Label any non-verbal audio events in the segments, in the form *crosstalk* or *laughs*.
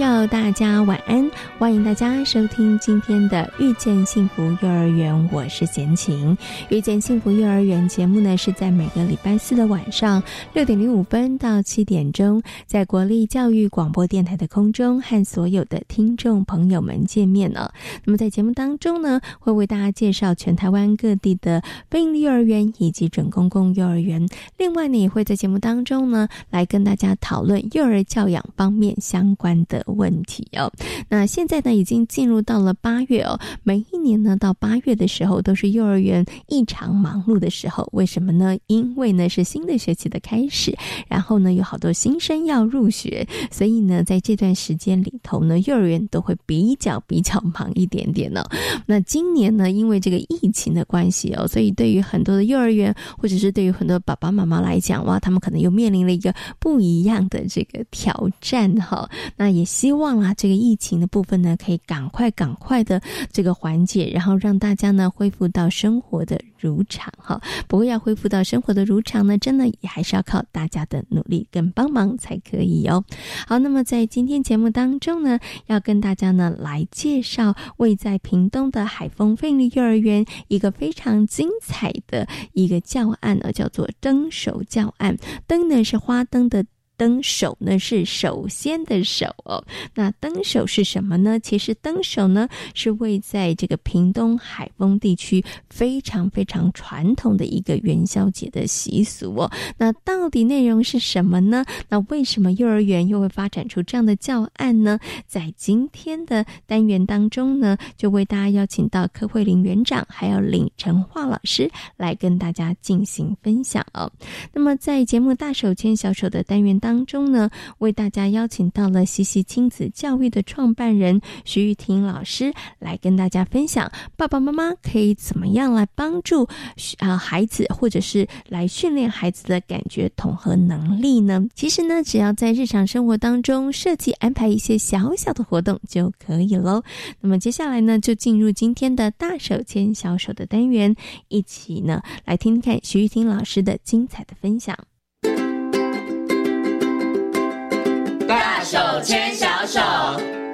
要，大家晚安！欢迎大家收听今天的《遇见幸福幼儿园》，我是贤琴。《遇见幸福幼儿园》节目呢，是在每个礼拜四的晚上六点零五分到七点钟，在国立教育广播电台的空中和所有的听众朋友们见面了。那么在节目当中呢，会为大家介绍全台湾各地的非营利幼儿园以及准公共幼儿园。另外呢，也会在节目当中呢，来跟大家讨论幼儿教养方面相关。的问题哦，那现在呢已经进入到了八月哦，每一年呢到八月的时候都是幼儿园异常忙碌的时候，为什么呢？因为呢是新的学期的开始，然后呢有好多新生要入学，所以呢在这段时间里头呢，幼儿园都会比较比较忙一点点呢。那今年呢，因为这个疫情的关系哦，所以对于很多的幼儿园或者是对于很多爸爸妈妈来讲哇，他们可能又面临了一个不一样的这个挑战哈。那也希望啊，这个疫情的部分呢，可以赶快赶快的这个缓解，然后让大家呢恢复到生活的如常哈。不过要恢复到生活的如常呢，真的也还是要靠大家的努力跟帮忙才可以哦。好，那么在今天节目当中呢，要跟大家呢来介绍位在屏东的海丰费力幼儿园一个非常精彩的一个教案呢，叫做灯手教案。灯呢是花灯的。灯手呢是首先的手哦，那灯手是什么呢？其实灯手呢是位在这个屏东海丰地区非常非常传统的一个元宵节的习俗哦。那到底内容是什么呢？那为什么幼儿园又会发展出这样的教案呢？在今天的单元当中呢，就为大家邀请到柯慧玲园长还有李成化老师来跟大家进行分享哦。那么在节目大手牵小手的单元当。当中呢，为大家邀请到了西西亲子教育的创办人徐玉婷老师来跟大家分享，爸爸妈妈可以怎么样来帮助啊孩子，或者是来训练孩子的感觉统合能力呢？其实呢，只要在日常生活当中设计安排一些小小的活动就可以喽。那么接下来呢，就进入今天的大手牵小手的单元，一起呢来听听看徐玉婷老师的精彩的分享。大手牵小手。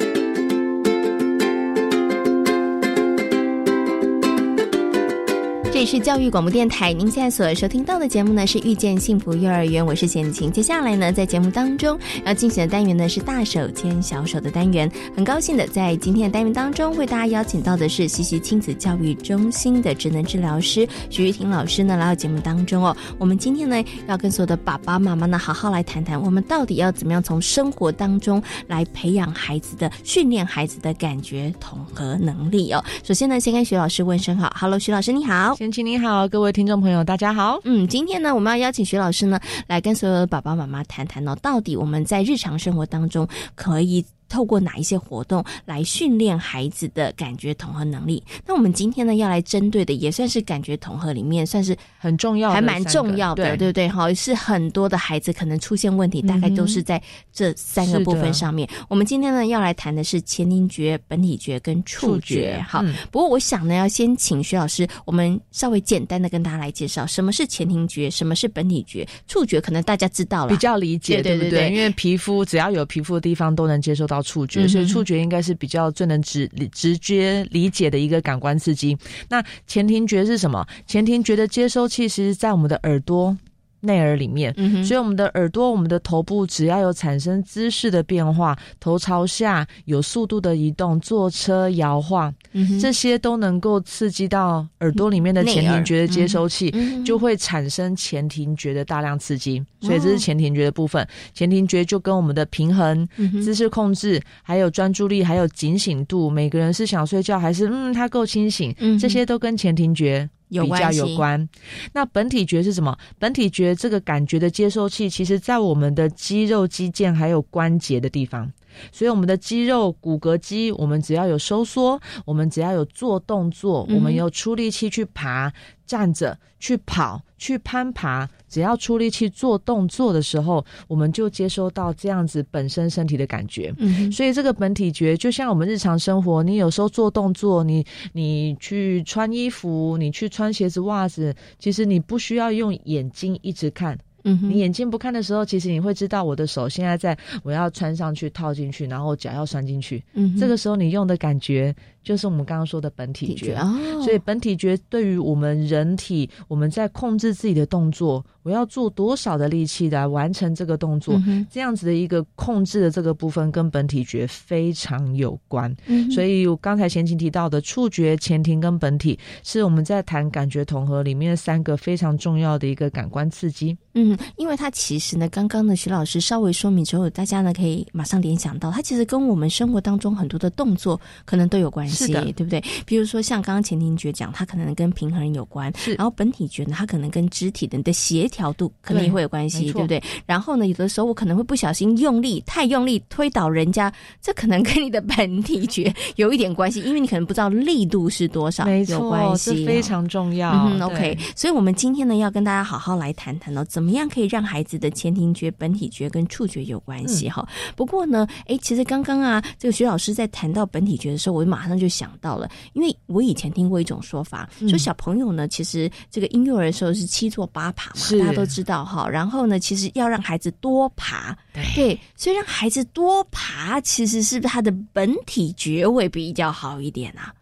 这里是教育广播电台，您现在所收听到的节目呢是遇见幸福幼儿园，我是贤琴。接下来呢，在节目当中要进行的单元呢是大手牵小手的单元。很高兴的在今天的单元当中为大家邀请到的是西西亲子教育中心的职能治疗师徐玉婷老师呢来到节目当中哦。我们今天呢要跟所有的爸爸妈妈呢好好来谈谈，我们到底要怎么样从生活当中来培养孩子的训练孩子的感觉统合能力哦。首先呢，先跟徐老师问声好，Hello，徐老师你好。贤琴你好，各位听众朋友，大家好。嗯，今天呢，我们要邀请徐老师呢，来跟所有的爸爸妈妈谈谈哦，到底我们在日常生活当中可以。透过哪一些活动来训练孩子的感觉统合能力？那我们今天呢要来针对的也算是感觉统合里面算是很重要，还蛮重要的，对不对？哈，是很多的孩子可能出现问题，大概都是在这三个部分上面。我们今天呢要来谈的是前庭觉、本体觉跟触觉。好，不过我想呢要先请徐老师，我们稍微简单的跟大家来介绍什么是前庭觉，什么是本体觉，触觉可能大家知道了，比较理解，对不对？因为皮肤只要有皮肤的地方都能接受到。触觉，所以触觉应该是比较最能直直接理解的一个感官刺激。那前庭觉是什么？前庭觉的接收器其实，在我们的耳朵内耳里面，所以我们的耳朵、我们的头部只要有产生姿势的变化，头朝下、有速度的移动、坐车摇晃，这些都能够刺激到耳朵里面的前庭觉的接收器，就会产生前庭觉的大量刺激。所以这是前庭觉的部分。前庭觉就跟我们的平衡、姿势控制、还有专注力、还有警醒度，每个人是想睡觉还是嗯他够清醒，这些都跟前庭觉。比较有关，那本体觉是什么？本体觉这个感觉的接收器，其实在我们的肌肉、肌腱还有关节的地方。所以我们的肌肉、骨骼肌，我们只要有收缩，我们只要有做动作，我们有出力气去爬、站着、去跑、去攀爬，只要出力气做动作的时候，我们就接收到这样子本身身体的感觉。嗯，所以这个本体觉就像我们日常生活，你有时候做动作，你你去穿衣服，你去穿鞋子、袜子，其实你不需要用眼睛一直看。嗯，你眼睛不看的时候，其实你会知道我的手现在在我要穿上去套进去，然后脚要拴进去。嗯，这个时候你用的感觉。就是我们刚刚说的本体觉，所以本体觉对于我们人体，我们在控制自己的动作，我要做多少的力气来完成这个动作，这样子的一个控制的这个部分跟本体觉非常有关。所以我刚才前情提到的触觉、前庭跟本体，是我们在谈感觉统合里面三个非常重要的一个感官刺激。嗯，因为它其实呢，刚刚呢徐老师稍微说明之后，大家呢可以马上联想到，它其实跟我们生活当中很多的动作可能都有关系。是的，对不对？比如说像刚刚前庭觉讲，它可能跟平衡有关；然后本体觉呢，它可能跟肢体的你的协调度可能也会有关系，对不对？然后呢，有的时候我可能会不小心用力，太用力推倒人家，这可能跟你的本体觉有一点关系，*laughs* 因为你可能不知道力度是多少，没错，这非常重要。嗯，OK，所以我们今天呢，要跟大家好好来谈谈哦，怎么样可以让孩子的前庭觉、本体觉跟触觉有关系哈？不过呢，哎，其实刚刚啊，这个徐老师在谈到本体觉的时候，我马上就。想到了，因为我以前听过一种说法，说小朋友呢，其实这个婴幼儿的时候是七坐八爬嘛，大家都知道哈。然后呢，其实要让孩子多爬，对，所以让孩子多爬，其实是不是他的本体觉位比较好一点啊？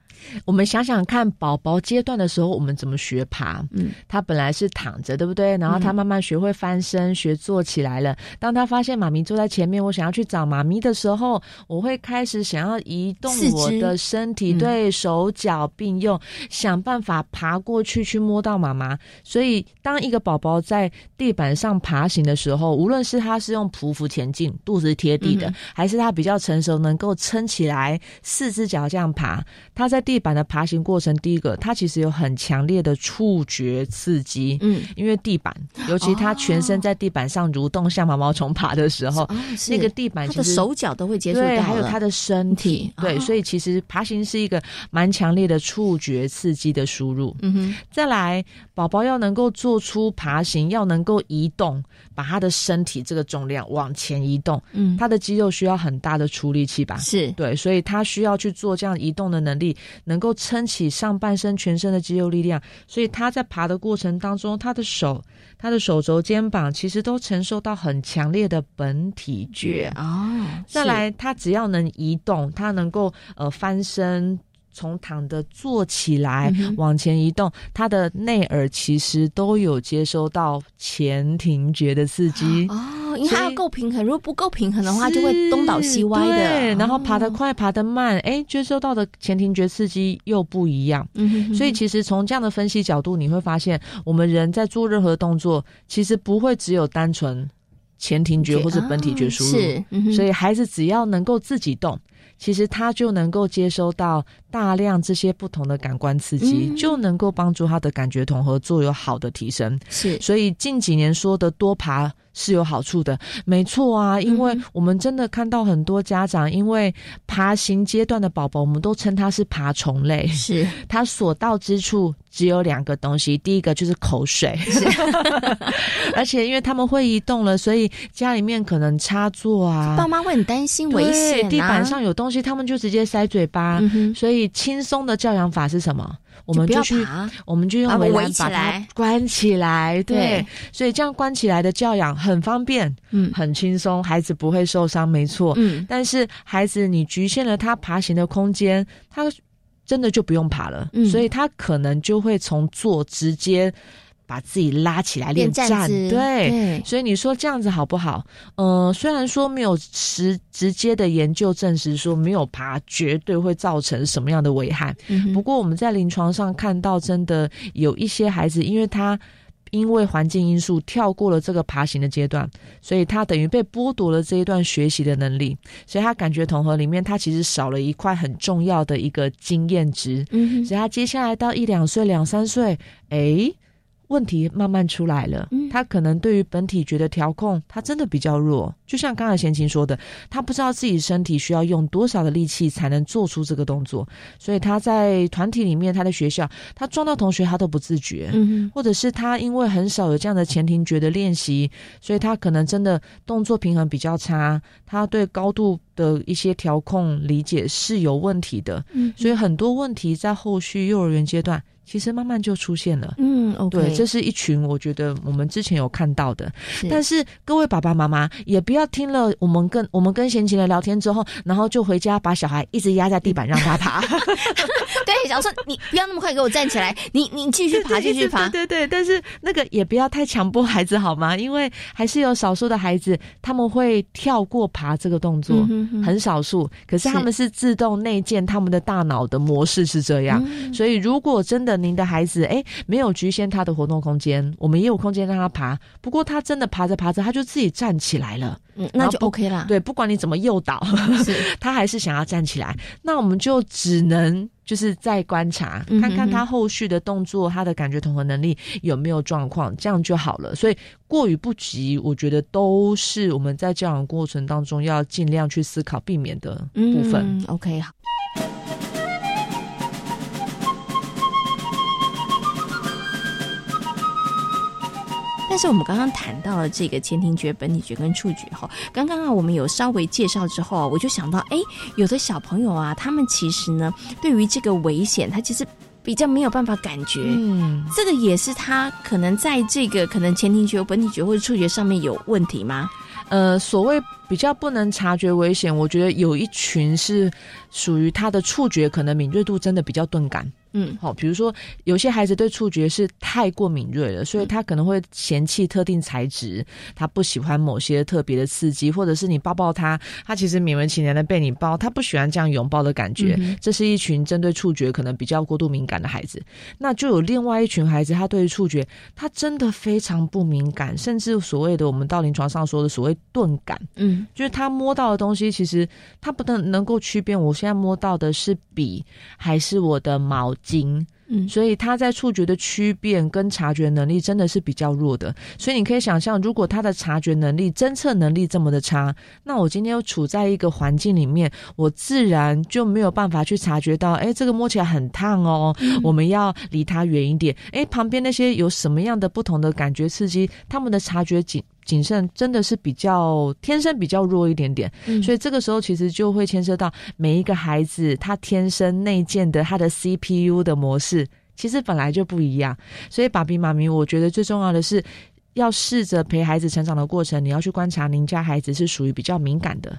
我们想想看，宝宝阶段的时候，我们怎么学爬？嗯，他本来是躺着，对不对？然后他慢慢学会翻身，学坐起来了。当他发现妈咪坐在前面，我想要去找妈咪的时候，我会开始想要移动我的身体，对手脚并用，想办法爬过去去摸到妈妈。所以，当一个宝宝在地板上爬行的时候，无论是他是用匍匐前进，肚子贴地的，还是他比较成熟，能够撑起来，四只脚这样爬，他在地。地板的爬行过程，第一个，它其实有很强烈的触觉刺激，嗯，因为地板，尤其它全身在地板上蠕动，像毛毛虫爬的时候，那个地板，他的手脚都会接触到，还有它的身体，对，所以其实爬行是一个蛮强烈的触觉刺激的输入。嗯哼，再来，宝宝要能够做出爬行，要能够移动，把他的身体这个重量往前移动，嗯，他的肌肉需要很大的出力气吧？是对，所以他需要去做这样移动的能力。能够撑起上半身全身的肌肉力量，所以他在爬的过程当中，他的手、他的手肘、肩膀其实都承受到很强烈的本体觉哦。再来，他只要能移动，他能够呃翻身。从躺的坐起来，往前移动，他的内耳其实都有接收到前庭觉的刺激哦，因为它要够平衡，如果不够平衡的话，就会东倒西歪的。然后爬得快，爬得慢，哎，接收到的前庭觉刺激又不一样。嗯，所以其实从这样的分析角度，你会发现，我们人在做任何动作，其实不会只有单纯前庭觉或者本体觉输入。是，所以孩子只要能够自己动。其实他就能够接收到大量这些不同的感官刺激，就能够帮助他的感觉统合作有好的提升。是，所以近几年说的多爬是有好处的，没错啊，因为我们真的看到很多家长，因为爬行阶段的宝宝，我们都称他是爬虫类，是 *laughs* 他所到之处。只有两个东西，第一个就是口水，*laughs* 而且因为他们会移动了，所以家里面可能插座啊，爸妈会很担心危险。地板上有东西，他们就直接塞嘴巴。所以轻松的教养法是什么？我们就去，我们就用围栏把它关起来。对，所以这样关起来的教养很方便，嗯，很轻松，孩子不会受伤，没错。嗯，但是孩子你局限了他爬行的空间，他。真的就不用爬了，所以他可能就会从坐直接把自己拉起来练站，对，所以你说这样子好不好？呃，虽然说没有实直接的研究证实说没有爬绝对会造成什么样的危害，不过我们在临床上看到，真的有一些孩子，因为他。因为环境因素跳过了这个爬行的阶段，所以他等于被剥夺了这一段学习的能力，所以他感觉统合里面他其实少了一块很重要的一个经验值，嗯，所以他接下来到一两岁、两三岁，哎。问题慢慢出来了，他可能对于本体觉得调控，他真的比较弱。就像刚才贤琴说的，他不知道自己身体需要用多少的力气才能做出这个动作，所以他在团体里面，他的学校，他撞到同学他都不自觉，或者是他因为很少有这样的前庭觉的练习，所以他可能真的动作平衡比较差，他对高度的一些调控理解是有问题的，所以很多问题在后续幼儿园阶段。其实慢慢就出现了，嗯对，这是一群我觉得我们之前有看到的，但是各位爸爸妈妈也不要听了我们跟我们跟贤琴的聊天之后，然后就回家把小孩一直压在地板让他 *laughs* 爬，对，然后说你不要那么快给我站起来，你你继续爬继续爬，对对，但是那个也不要太强迫孩子好吗？因为还是有少数的孩子他们会跳过爬这个动作，很少数，可是他们是自动内建他们的大脑的模式是这样，所以如果真的。您的孩子哎，没有局限他的活动空间，我们也有空间让他爬。不过他真的爬着爬着，他就自己站起来了，嗯，那就 OK 了。对，不管你怎么诱导，*laughs* *laughs* 他还是想要站起来。那我们就只能就是再观察，看看他后续的动作，他的感觉统合能力有没有状况，这样就好了。所以过于不及，我觉得都是我们在教养过程当中要尽量去思考避免的部分。OK，好。但是我们刚刚谈到了这个前庭觉、本体觉跟触觉哈，刚刚啊我们有稍微介绍之后啊，我就想到，哎，有的小朋友啊，他们其实呢，对于这个危险，他其实比较没有办法感觉，嗯，这个也是他可能在这个可能前庭觉、本体觉或者触觉上面有问题吗？呃，所谓比较不能察觉危险，我觉得有一群是属于他的触觉可能敏锐度真的比较钝感。嗯，好，比如说有些孩子对触觉是太过敏锐了，所以他可能会嫌弃特定材质，他不喜欢某些特别的刺激，或者是你抱抱他，他其实勉为其难的被你抱，他不喜欢这样拥抱的感觉。这是一群针对触觉可能比较过度敏感的孩子。那就有另外一群孩子，他对于触觉他真的非常不敏感，甚至所谓的我们到临床上说的所谓钝感，嗯，就是他摸到的东西，其实他不能能够区辨，我现在摸到的是笔还是我的毛。精，嗯，所以他在触觉的区辨跟察觉能力真的是比较弱的。所以你可以想象，如果他的察觉能力、侦测能力这么的差，那我今天又处在一个环境里面，我自然就没有办法去察觉到，哎，这个摸起来很烫哦，我们要离它远一点。哎，旁边那些有什么样的不同的感觉刺激，他们的察觉警。谨慎真的是比较天生比较弱一点点，所以这个时候其实就会牵涉到每一个孩子他天生内建的他的 CPU 的模式，其实本来就不一样。所以爸比妈咪，我觉得最重要的是要试着陪孩子成长的过程，你要去观察您家孩子是属于比较敏感的。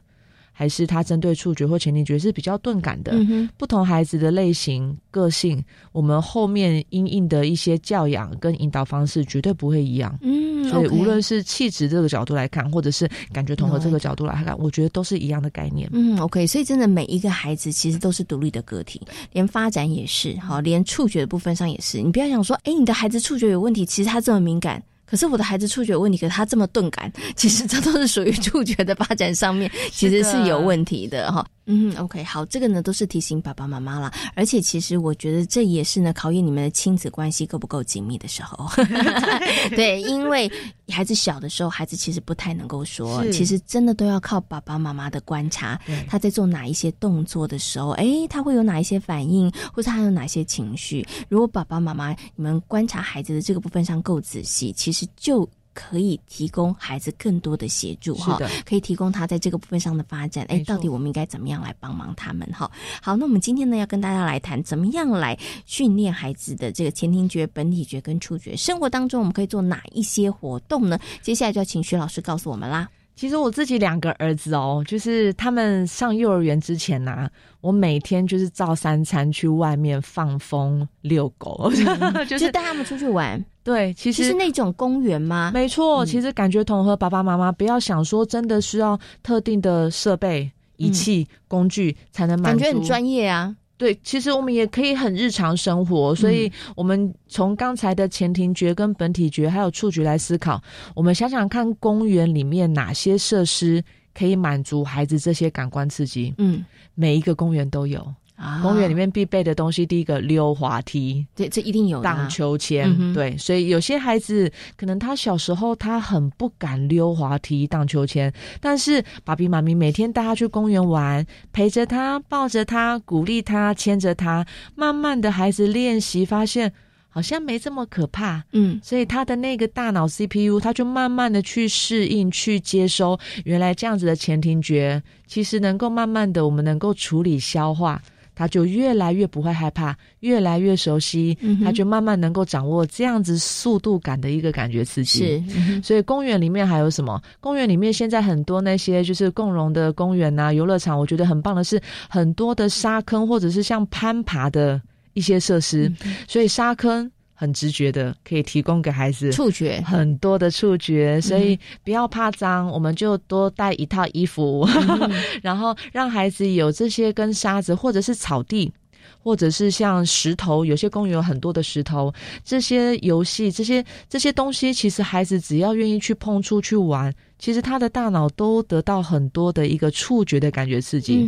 还是他针对触觉或前庭觉是比较钝感的，不同孩子的类型、个性，我们后面因应的一些教养跟引导方式绝对不会一样。嗯，所以无论是气质这个角度来看，或者是感觉统合这个角度来看，我觉得都是一样的概念。嗯，OK，所以真的每一个孩子其实都是独立的个体，连发展也是，好，连触觉的部分上也是。你不要想说，哎，你的孩子触觉有问题，其实他这么敏感。可是我的孩子触觉有问题，可是他这么钝感，*laughs* 其实这都是属于触觉的发展上面，*laughs* 其实是有问题的哈。嗯，OK，好，这个呢都是提醒爸爸妈妈啦。而且其实我觉得这也是呢考验你们的亲子关系够不够紧密的时候。*laughs* 对，因为孩子小的时候，孩子其实不太能够说，其实真的都要靠爸爸妈妈的观察，他在做哪一些动作的时候，哎，他会有哪一些反应，或者他有哪些情绪。如果爸爸妈妈你们观察孩子的这个部分上够仔细，其实就。可以提供孩子更多的协助哈，可以提供他在这个部分上的发展。哎，到底我们应该怎么样来帮忙他们哈？好，那我们今天呢要跟大家来谈，怎么样来训练孩子的这个前庭觉、本体觉跟触觉。生活当中我们可以做哪一些活动呢？接下来就要请徐老师告诉我们啦。其实我自己两个儿子哦，就是他们上幼儿园之前呐，我每天就是照三餐去外面放风遛狗，*laughs* 就是带他们出去玩。对，其实是那种公园吗？没错，其实感觉同和爸爸妈妈不要想说真的需要特定的设备、仪器、工具才能满足，感觉很专业啊。对，其实我们也可以很日常生活，所以我们从刚才的前庭觉、跟本体觉还有触觉来思考，我们想想看，公园里面哪些设施可以满足孩子这些感官刺激？嗯，每一个公园都有。公园里面必备的东西，第一个溜滑梯，对，这一定有荡秋千，对，所以有些孩子可能他小时候他很不敢溜滑梯、荡秋千，但是爸比妈咪每天带他去公园玩，陪着他，抱着他，鼓励他，牵着他，慢慢的孩子练习，发现好像没这么可怕，嗯，所以他的那个大脑 CPU 他就慢慢的去适应、去接收，原来这样子的前庭觉其实能够慢慢的我们能够处理消化。他就越来越不会害怕，越来越熟悉，他就慢慢能够掌握这样子速度感的一个感觉刺激。是，所以公园里面还有什么？公园里面现在很多那些就是共融的公园呐、游乐场，我觉得很棒的是很多的沙坑或者是像攀爬的一些设施，所以沙坑。很直觉的，可以提供给孩子触觉很多的触觉，所以不要怕脏，我们就多带一套衣服，*laughs* 然后让孩子有这些跟沙子或者是草地，或者是像石头，有些公园有很多的石头，这些游戏，这些这些东西，其实孩子只要愿意去碰触去玩。其实他的大脑都得到很多的一个触觉的感觉刺激，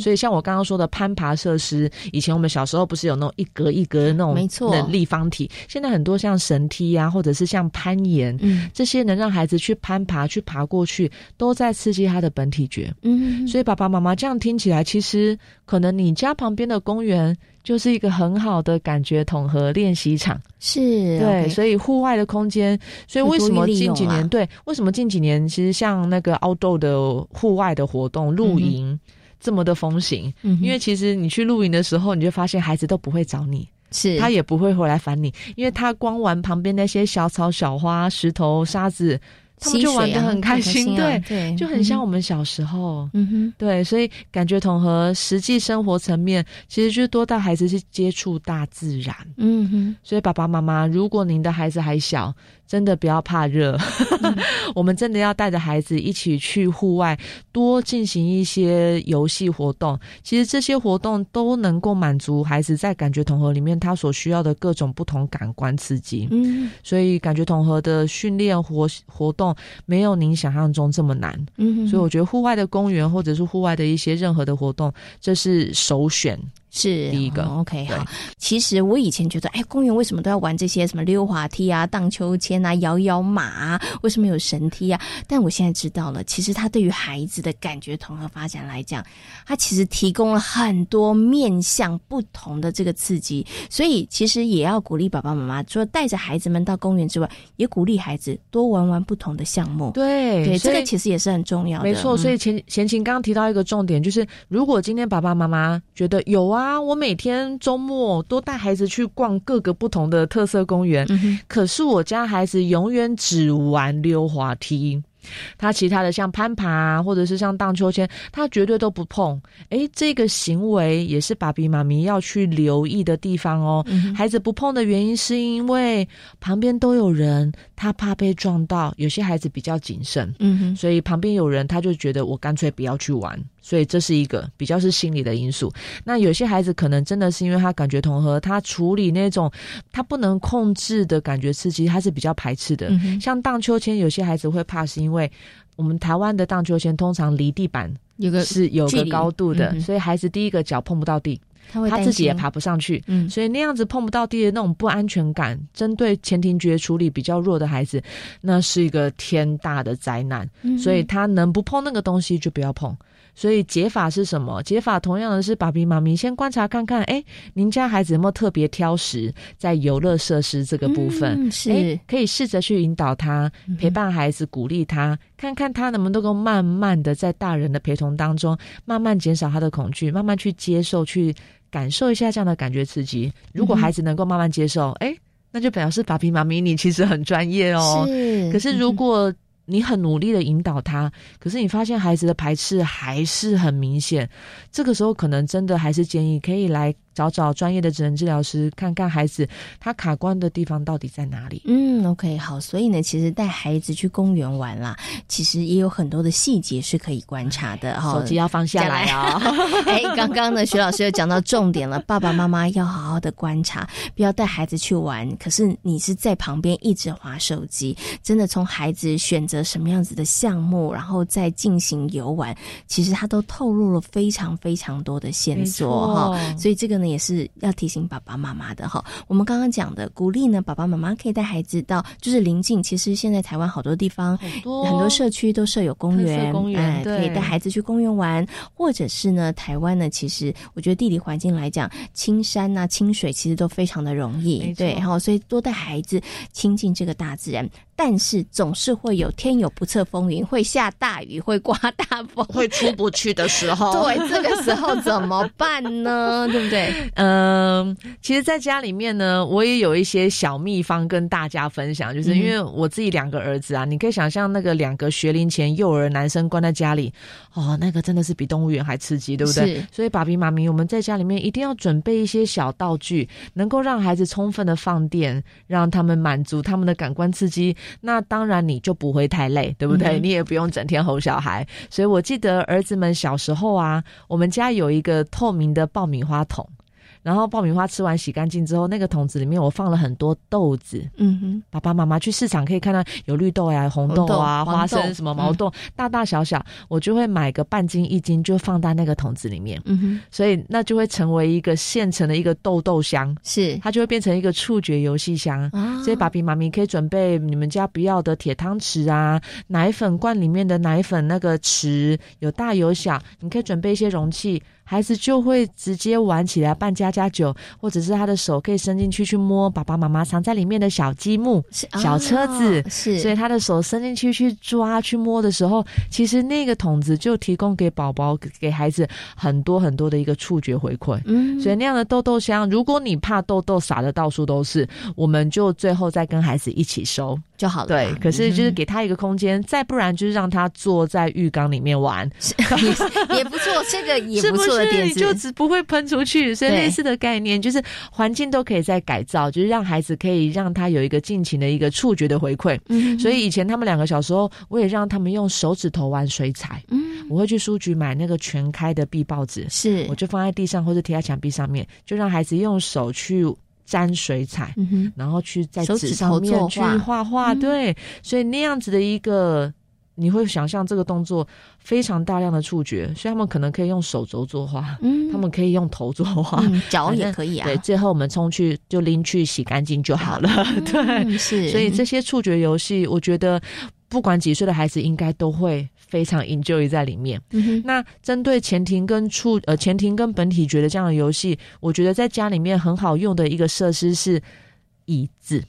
所以像我刚刚说的攀爬设施，以前我们小时候不是有那种一格一格的那种没错立方体，现在很多像绳梯啊，或者是像攀岩，这些能让孩子去攀爬、去爬过去，都在刺激他的本体觉。嗯，所以爸爸妈妈这样听起来，其实可能你家旁边的公园。就是一个很好的感觉统合练习场，是对，所以户外的空间，所以为什么近几年对，为什么近几年其实像那个 outdoor 的户外的活动露营这么的风行？因为其实你去露营的时候，你就发现孩子都不会找你，是他也不会回来烦你，因为他光玩旁边那些小草、小花、石头、沙子。他们就玩的很开心，对，就很像我们小时候，嗯哼，对，所以感觉统合实际生活层面，其实就是多带孩子去接触大自然，嗯哼，所以爸爸妈妈，如果您的孩子还小。真的不要怕热，*laughs* 我们真的要带着孩子一起去户外，多进行一些游戏活动。其实这些活动都能够满足孩子在感觉统合里面他所需要的各种不同感官刺激。嗯，所以感觉统合的训练活活动没有您想象中这么难。嗯，所以我觉得户外的公园或者是户外的一些任何的活动，这是首选。是第一个，OK，好。其实我以前觉得，哎，公园为什么都要玩这些什么溜滑梯啊、荡秋千啊、摇摇马啊？为什么有绳梯啊？但我现在知道了，其实它对于孩子的感觉统合发展来讲，它其实提供了很多面向不同的这个刺激。所以其实也要鼓励爸爸妈妈，除了带着孩子们到公园之外，也鼓励孩子多玩玩不同的项目。对，对，这个其实也是很重要的。没错，所以前前情刚刚提到一个重点，就是如果今天爸爸妈妈觉得有啊。啊！我每天周末都带孩子去逛各个不同的特色公园，可是我家孩子永远只玩溜滑梯。他其他的像攀爬或者是像荡秋千，他绝对都不碰。哎，这个行为也是爸比妈咪要去留意的地方哦。孩子不碰的原因是因为旁边都有人，他怕被撞到。有些孩子比较谨慎，嗯哼，所以旁边有人，他就觉得我干脆不要去玩。所以这是一个比较是心理的因素。那有些孩子可能真的是因为他感觉统合，他处理那种他不能控制的感觉刺激，他是比较排斥的。像荡秋千，有些孩子会怕，是因为。我们台湾的荡秋千通常离地板有个是有个高度的，所以孩子第一个脚碰不到地，他自己也爬不上去，嗯，所以那样子碰不到地的那种不安全感，针对前庭觉处理比较弱的孩子，那是一个天大的灾难，所以他能不碰那个东西就不要碰。所以解法是什么？解法同样的是，爸比妈咪先观察看看，哎，您家孩子有没有特别挑食，在游乐设施这个部分，是可以试着去引导他，陪伴孩子，鼓励他，看看他能不能够慢慢的在大人的陪同当中，慢慢减少他的恐惧，慢慢去接受，去感受一下这样的感觉刺激。如果孩子能够慢慢接受，哎，那就表示爸比妈咪你其实很专业哦。是，可是如果你很努力的引导他，可是你发现孩子的排斥还是很明显，这个时候可能真的还是建议可以来。找找专业的职能治疗师，看看孩子他卡关的地方到底在哪里。嗯，OK，好。所以呢，其实带孩子去公园玩啦，其实也有很多的细节是可以观察的。手机要放下来哦！*laughs* 哎，刚刚呢，徐老师又讲到重点了，爸爸妈妈要好好的观察，不要带孩子去玩。可是你是在旁边一直划手机，真的从孩子选择什么样子的项目，然后再进行游玩，其实他都透露了非常非常多的线索哈。所以这个呢。也是要提醒爸爸妈妈的哈。我们刚刚讲的鼓励呢，爸爸妈妈可以带孩子到就是临近。其实现在台湾好多地方，很多很多社区都设有公园，公园可以带孩子去公园玩，或者是呢，台湾呢，其实我觉得地理环境来讲，青山呐、清水其实都非常的容易，对，哈，所以多带孩子亲近这个大自然。但是总是会有天有不测风云，会下大雨，会刮大风，*laughs* 会出不去的时候。*laughs* 对，这个时候怎么办呢？*laughs* 对不对？嗯，其实，在家里面呢，我也有一些小秘方跟大家分享，就是因为我自己两个儿子啊，你可以想象那个两个学龄前幼儿男生关在家里，哦，那个真的是比动物园还刺激，对不对？所以，爸比妈咪，我们在家里面一定要准备一些小道具，能够让孩子充分的放电，让他们满足他们的感官刺激。那当然你就不会太累，对不对？你也不用整天吼小孩。所以我记得儿子们小时候啊，我们家有一个透明的爆米花桶。然后爆米花吃完洗干净之后，那个桶子里面我放了很多豆子。嗯哼，爸爸妈妈去市场可以看到有绿豆呀、红豆啊、花生什么毛豆，大大小小，我就会买个半斤一斤，就放在那个桶子里面。嗯哼，所以那就会成为一个现成的一个豆豆箱，是它就会变成一个触觉游戏箱。所以爸比妈咪可以准备你们家不要的铁汤匙啊，奶粉罐里面的奶粉那个匙有大有小，你可以准备一些容器。孩子就会直接玩起来，扮家家酒，或者是他的手可以伸进去去摸爸爸妈妈藏在里面的小积木、小车子，是，所以他的手伸进去去抓、去摸的时候，其实那个桶子就提供给宝宝、给孩子很多很多的一个触觉回馈。嗯，所以那样的豆豆箱，如果你怕豆豆撒的到处都是，我们就最后再跟孩子一起收。就好了。对，可是就是给他一个空间，再不然就是让他坐在浴缸里面玩，*laughs* 也不错。这个也 *laughs* 不错的点子，就只不会喷出去。所以类似的概念，就是环境都可以再改造，就是让孩子可以让他有一个尽情的一个触觉的回馈。嗯，所以以前他们两个小时候，我也让他们用手指头玩水彩。嗯，我会去书局买那个全开的壁报纸，是，我就放在地上或者贴在墙壁上面，就让孩子用手去。沾水彩，然后去在纸上面去画画，对，所以那样子的一个，你会想象这个动作非常大量的触觉，所以他们可能可以用手肘作画，嗯，他们可以用头作画，脚也可以啊。对，最后我们冲去就拎去洗干净就好了。*laughs* 对，是，所以这些触觉游戏，我觉得不管几岁的孩子应该都会。非常 enjoy 在里面。那针对前庭跟触呃前庭跟本体觉的这样的游戏，我觉得在家里面很好用的一个设施是椅子。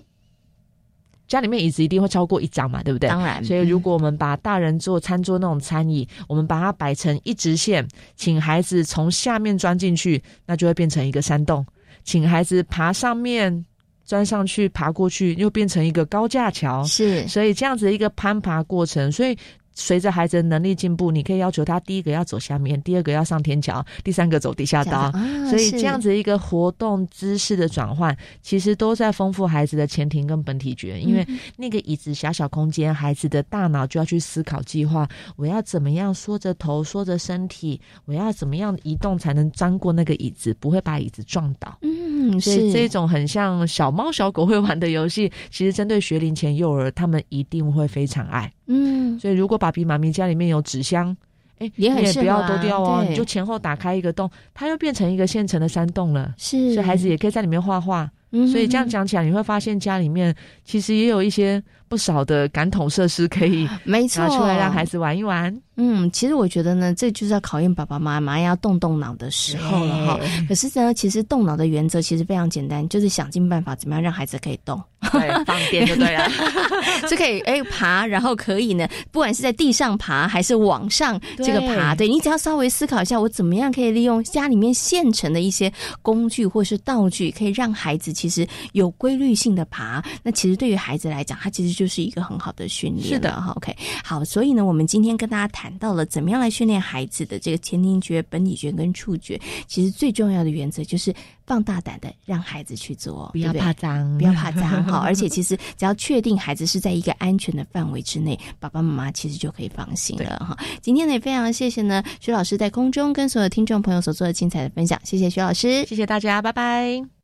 家里面椅子一定会超过一张嘛，对不对？当然。所以如果我们把大人做餐桌那种餐椅，我们把它摆成一直线，请孩子从下面钻进去，那就会变成一个山洞；请孩子爬上面钻上去，爬过去，又变成一个高架桥。是。所以这样子一个攀爬过程，所以。随着孩子的能力进步，你可以要求他第一个要走下面，第二个要上天桥，第三个走地下道。所以这样子一个活动姿势的转换，其实都在丰富孩子的前庭跟本体觉。因为那个椅子狭小空间，孩子的大脑就要去思考计划：我要怎么样缩着头、缩着身体？我要怎么样移动才能钻过那个椅子，不会把椅子撞倒？嗯，所以这种很像小猫小狗会玩的游戏，其实针对学龄前幼儿，他们一定会非常爱。嗯，所以如果爸比妈咪家里面有纸箱，哎，也很不要丢掉哦，你就前后打开一个洞，它又变成一个现成的山洞了。是，所以孩子也可以在里面画画。所以这样讲起来，你会发现家里面其实也有一些不少的感统设施可以 *laughs* 没错拿出来让孩子玩一玩。嗯，其实我觉得呢，这就是要考验爸爸妈妈要动动脑的时候了哈。可是呢，其实动脑的原则其实非常简单，就是想尽办法怎么样让孩子可以动，对，放电就对了，*laughs* 是可以哎爬，然后可以呢，不管是在地上爬还是往上这个爬，对你只要稍微思考一下，我怎么样可以利用家里面现成的一些工具或是道具，可以让孩子。其实有规律性的爬，那其实对于孩子来讲，他其实就是一个很好的训练。是的，OK，好，所以呢，我们今天跟大家谈到了怎么样来训练孩子的这个前庭觉、本体觉跟触觉，其实最重要的原则就是放大胆的让孩子去做，不要怕脏，不要怕脏哈。*laughs* 而且其实只要确定孩子是在一个安全的范围之内，爸爸妈妈其实就可以放心了哈。今天呢也非常谢谢呢徐老师在空中跟所有听众朋友所做的精彩的分享，谢谢徐老师，谢谢大家，拜拜。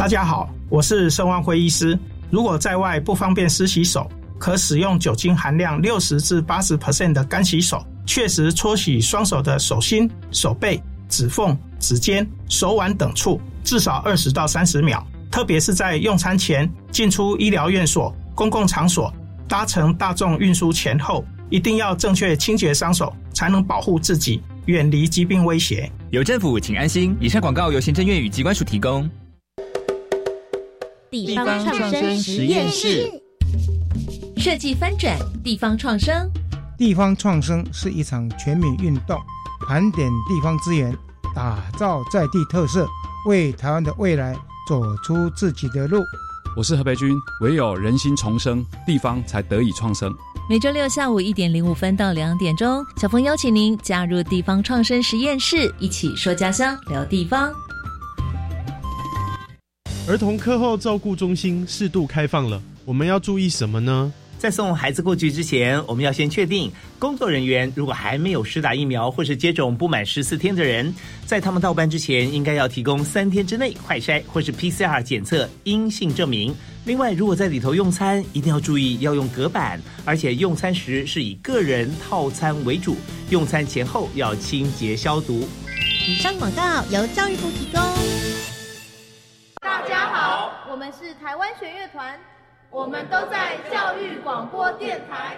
大家好，我是盛万辉医师。如果在外不方便湿洗手，可使用酒精含量六十至八十 percent 的干洗手，确实搓洗双手的手心、手背、指缝、指尖、手腕等处，至少二十到三十秒。特别是在用餐前、进出医疗院所、公共场所、搭乘大众运输前后，一定要正确清洁双手，才能保护自己，远离疾病威胁。有政府，请安心。以上广告由行政院与机关署提供。地方创生实验室设计翻转地方创生。地方创生是一场全民运动，盘点地方资源，打造在地特色，为台湾的未来走出自己的路。我是何培军，唯有人心重生，地方才得以创生。每周六下午一点零五分到两点钟，小峰邀请您加入地方创生实验室，一起说家乡，聊地方。儿童课后照顾中心适度开放了，我们要注意什么呢？在送孩子过去之前，我们要先确定工作人员如果还没有施打疫苗或是接种不满十四天的人，在他们到班之前，应该要提供三天之内快筛或是 PCR 检测阴性证明。另外，如果在里头用餐，一定要注意要用隔板，而且用餐时是以个人套餐为主，用餐前后要清洁消毒。以上广告由教育部提供。是台湾弦乐团，我们都在教育广播电台。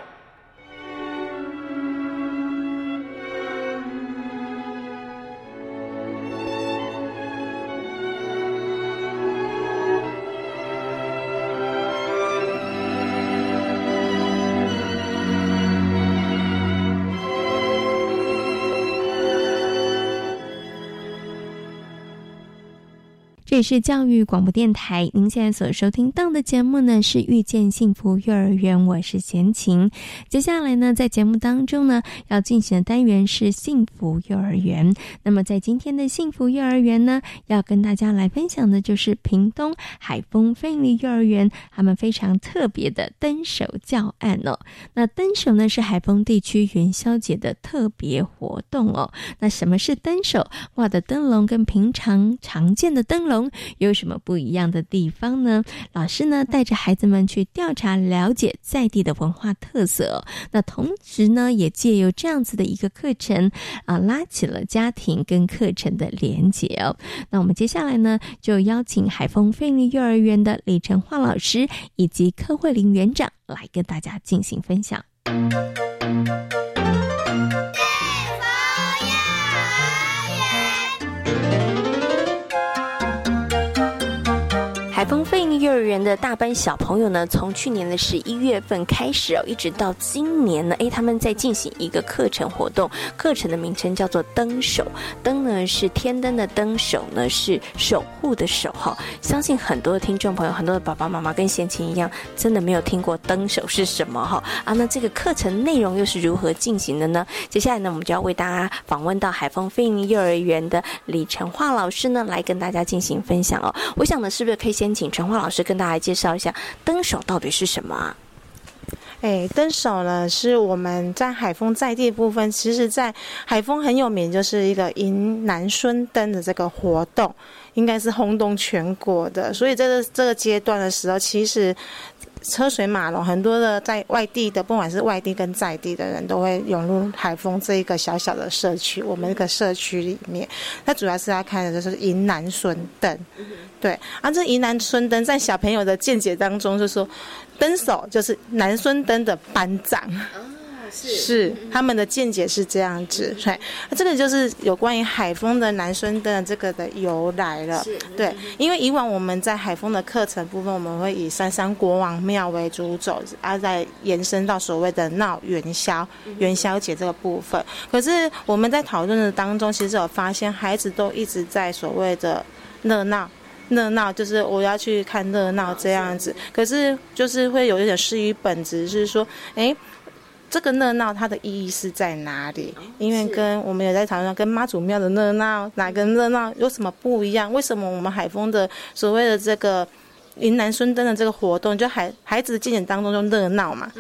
是教育广播电台，您现在所收听到的节目呢是遇见幸福幼儿园，我是贤琴。接下来呢，在节目当中呢，要进行的单元是幸福幼儿园。那么在今天的幸福幼儿园呢，要跟大家来分享的就是屏东海丰飞利幼儿园他们非常特别的灯手教案哦。那灯手呢是海丰地区元宵节的特别活动哦。那什么是灯手？挂的灯笼跟平常常见的灯笼。有什么不一样的地方呢？老师呢带着孩子们去调查了解在地的文化特色，那同时呢也借由这样子的一个课程啊，拉起了家庭跟课程的连结哦。那我们接下来呢就邀请海丰菲尼幼儿园的李成化老师以及柯慧玲园长来跟大家进行分享。海丰费力幼儿园的大班小朋友呢，从去年的十一月份开始哦，一直到今年呢，诶，他们在进行一个课程活动，课程的名称叫做“灯守”。灯呢是天灯的灯，守呢是守护的守哈。相信很多的听众朋友，很多的爸爸妈妈跟贤琴一样，真的没有听过灯守是什么哈啊？那这个课程内容又是如何进行的呢？接下来呢，我们就要为大家访问到海丰费力幼儿园的李成化老师呢，来跟大家进行分享哦。我想呢，是不是可以先请陈化老师是跟大家介绍一下灯手到底是什么啊？哎，灯手呢是我们在海丰在地部分，其实，在海丰很有名，就是一个迎南孙灯的这个活动，应该是轰动全国的。所以这个这个阶段的时候，其实。车水马龙，很多的在外地的，不管是外地跟在地的人都会涌入海丰这一个小小的社区。我们一个社区里面，它主要是要看的就是迎南孙灯，对。啊，这迎南孙灯在小朋友的见解当中，就说灯手就是南孙灯的班长。是他们的见解是这样子。对，这个就是有关于海丰的男生的这个的由来了。对，因为以往我们在海丰的课程部分，我们会以三山国王庙为主轴，啊，再延伸到所谓的闹元宵、元宵节这个部分。可是我们在讨论的当中，其实有发现，孩子都一直在所谓的热闹。热闹就是我要去看热闹这样子，可是就是会有一点失于本质，是说，哎，这个热闹它的意义是在哪里？因为跟我们也在讨论，跟妈祖庙的热闹哪个热闹有什么不一样？为什么我们海丰的所谓的这个云南孙登的这个活动，就孩孩子的经典当中就热闹嘛？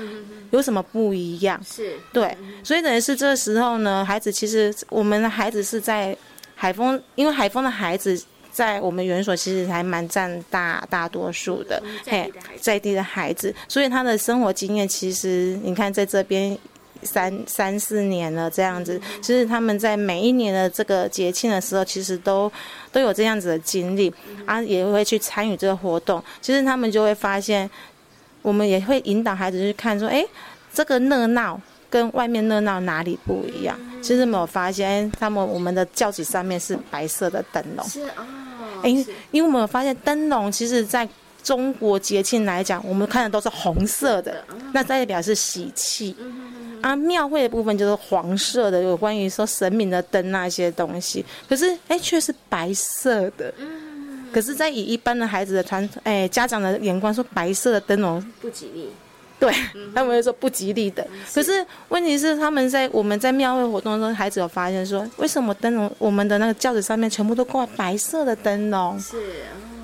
有什么不一样？是对，所以等于是这个时候呢，孩子其实我们的孩子是在海丰，因为海丰的孩子。在我们园所其实还蛮占大大多数的，嘿，在地的孩子，所以他的生活经验其实你看在这边三三四年了这样子，其实他们在每一年的这个节庆的时候，其实都都有这样子的经历啊，也会去参与这个活动。其实他们就会发现，我们也会引导孩子去看说，哎，这个热闹。跟外面热闹哪里不一样？其实没有发现，他们我们的轿子上面是白色的灯笼。是哦，哎，因为我们有发现灯笼，其实在中国节庆来讲，我们看的都是红色的，那代表是喜气。啊，庙会的部分就是黄色的，有关于说神明的灯那些东西。可是，哎，却是白色的。嗯。可是，在以一般的孩子的传，哎，家长的眼光说，白色的灯笼不吉利。对，他们会说不吉利的。可是问题是，他们在我们在庙会活动中，孩子有发现说，为什么灯笼我们的那个轿子上面全部都挂白色的灯笼？是，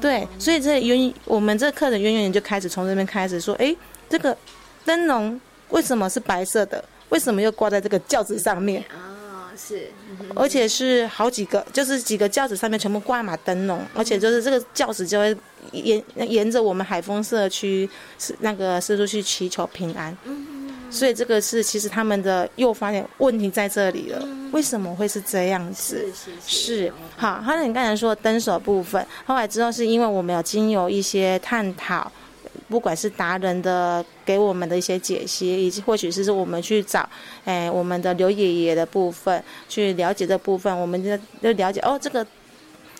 对，所以这渊我们这课的渊源就开始从这边开始说，哎，这个灯笼为什么是白色的？为什么又挂在这个轿子上面？是，而且是好几个，就是几个轿子上面全部挂满灯笼，而且就是这个轿子就会沿沿着我们海丰社区是那个四处去祈求平安。嗯，所以这个是其实他们的又发现问题在这里了，为什么会是这样子？是是好，还有你刚才说灯手部分，后来之后是因为我们有经由一些探讨。不管是达人的给我们的一些解析，以及或许是说我们去找，哎，我们的刘爷爷的部分去了解这部分，我们就就了解哦，这个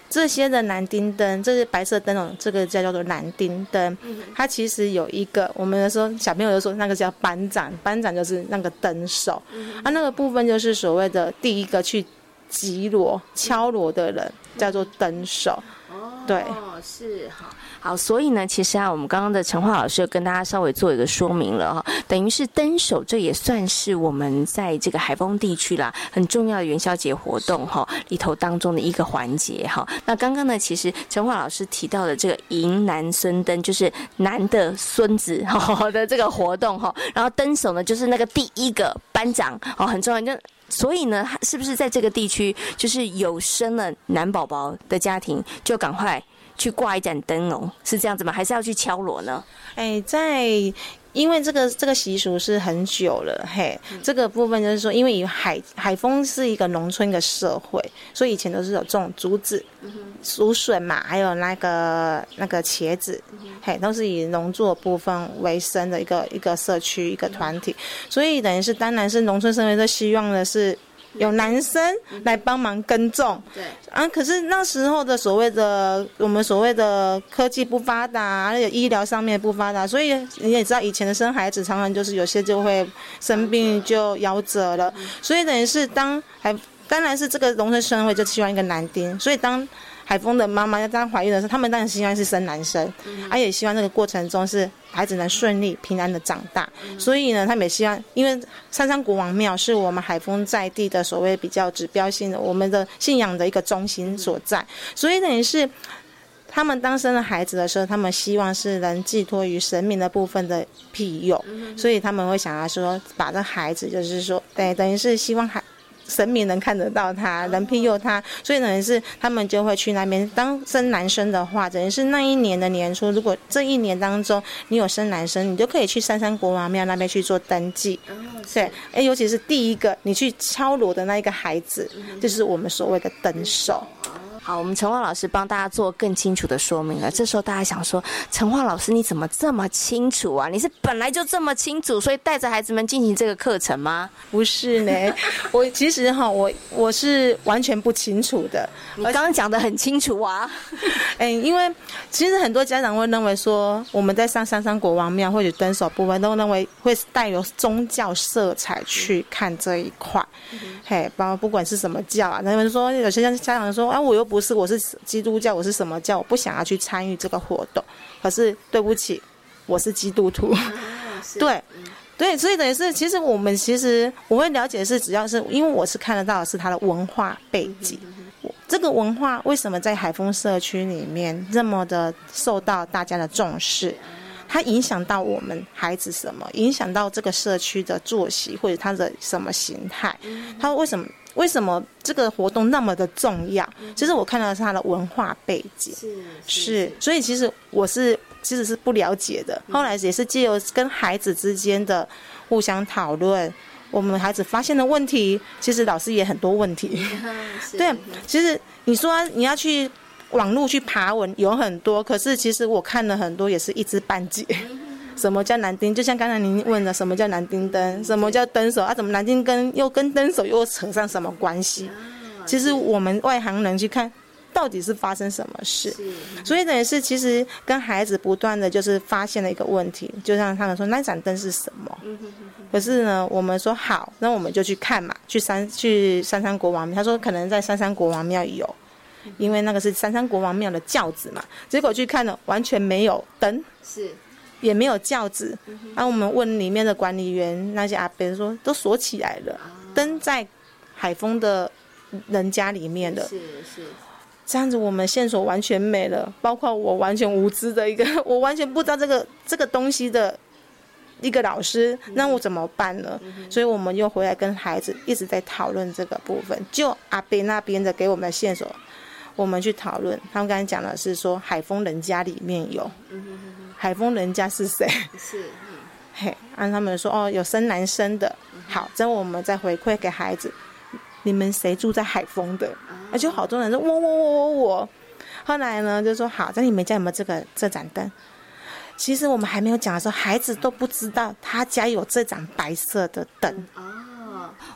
这些的蓝丁灯，这些白色灯笼，这个叫叫做蓝丁灯，它其实有一个，我们说小朋友就说那个叫班长，班长就是那个灯手，啊，那个部分就是所谓的第一个去击锣敲锣的人，叫做灯手，对，哦是好。好，所以呢，其实啊，我们刚刚的陈化老师跟大家稍微做一个说明了哈，等于是灯手，这也算是我们在这个海丰地区啦很重要的元宵节活动哈里头当中的一个环节哈。那刚刚呢，其实陈化老师提到的这个迎男孙灯，就是男的孙子哈 *laughs* 的这个活动哈，然后灯手呢，就是那个第一个班长哦，很重要。就所以呢，是不是在这个地区，就是有生了男宝宝的家庭，就赶快。去挂一盏灯笼是这样子吗？还是要去敲锣呢？哎，在因为这个这个习俗是很久了，嘿，这个部分就是说，因为以海海丰是一个农村的社会，所以以前都是有种竹子、竹笋嘛，还有那个那个茄子，嘿，都是以农作部分为生的一个一个社区一个团体，所以等于是当然是农村社会都希望的是。有男生来帮忙耕种，对。啊，可是那时候的所谓的我们所谓的科技不发达，而且医疗上面不发达，所以你也知道以前的生孩子常常就是有些就会生病就夭折了，所以等于是当还当然是这个农村社会就希望一个男丁，所以当。海峰的妈妈要当怀孕的时候，他们当然希望是生男生，而也希望这个过程中是孩子能顺利平安的长大。所以呢，他们也希望，因为三山国王庙是我们海丰在地的所谓比较指标性的我们的信仰的一个中心所在。所以等于是他们当生了孩子的时候，他们希望是能寄托于神明的部分的庇佑，所以他们会想要说，把这孩子就是说，对，等于是希望孩。神明能看得到他，能庇佑他，所以等于是他们就会去那边。当生男生的话，等于是那一年的年初，如果这一年当中你有生男生，你就可以去三山国王庙那边去做登记。对，哎，尤其是第一个你去敲锣的那一个孩子，就是我们所谓的登手。好，我们陈化老师帮大家做更清楚的说明了。这时候大家想说，陈化老师你怎么这么清楚啊？你是本来就这么清楚，所以带着孩子们进行这个课程吗？不是呢，*laughs* 我其实哈，我我是完全不清楚的。你刚刚讲的很清楚啊。*laughs* 哎，因为其实很多家长会认为说，我们在上三山国王庙或者蹲守部分，都认为会带有宗教色彩去看这一块。嘿，包括不管是什么教啊，他们说有些家长说，啊，我又不。不是，我是基督教，我是什么教？我不想要去参与这个活动。可是对不起，我是基督徒。*laughs* 对，对，所以等于是，其实我们其实我会了解是，只要是因为我是看得到的是他的文化背景。这个文化为什么在海丰社区里面这么的受到大家的重视？它影响到我们孩子什么？影响到这个社区的作息或者他的什么形态？他为什么？为什么这个活动那么的重要？其实我看到是它的文化背景，是是，所以其实我是其实是不了解的。后来也是借由跟孩子之间的互相讨论，我们孩子发现的问题，其实老师也很多问题。*laughs* 对，其实你说你要去网络去爬文有很多，可是其实我看了很多，也是一知半解。什么叫男丁？就像刚才您问的，什么叫男丁灯？什么叫灯手啊？怎么男丁跟又跟灯手又扯上什么关系？其实我们外行人去看，到底是发生什么事？所以等于是其实跟孩子不断的就是发现了一个问题，就像他们说那盏灯是什么？可是呢，我们说好，那我们就去看嘛，去山去三山国王庙。他说可能在三山国王庙有，因为那个是三山国王庙的轿子嘛。结果去看了，完全没有灯。是。也没有轿子，然后我们问里面的管理员，那些阿伯说都锁起来了，灯在海丰的人家里面的，是是，这样子我们线索完全没了，包括我完全无知的一个，*laughs* 我完全不知道这个这个东西的一个老师，那我怎么办呢？所以我们又回来跟孩子一直在讨论这个部分，就阿伯那边的给我们的线索，我们去讨论，他们刚才讲的是说海丰人家里面有。海丰人家是谁？是，*laughs* 嘿，按他们说哦，有生男生的。好，之后我们再回馈给孩子，你们谁住在海丰的？而且好多人说我我我我我。后来呢，就说好，在你们家有没有这个这盏灯？其实我们还没有讲的时候，孩子都不知道他家有这盏白色的灯。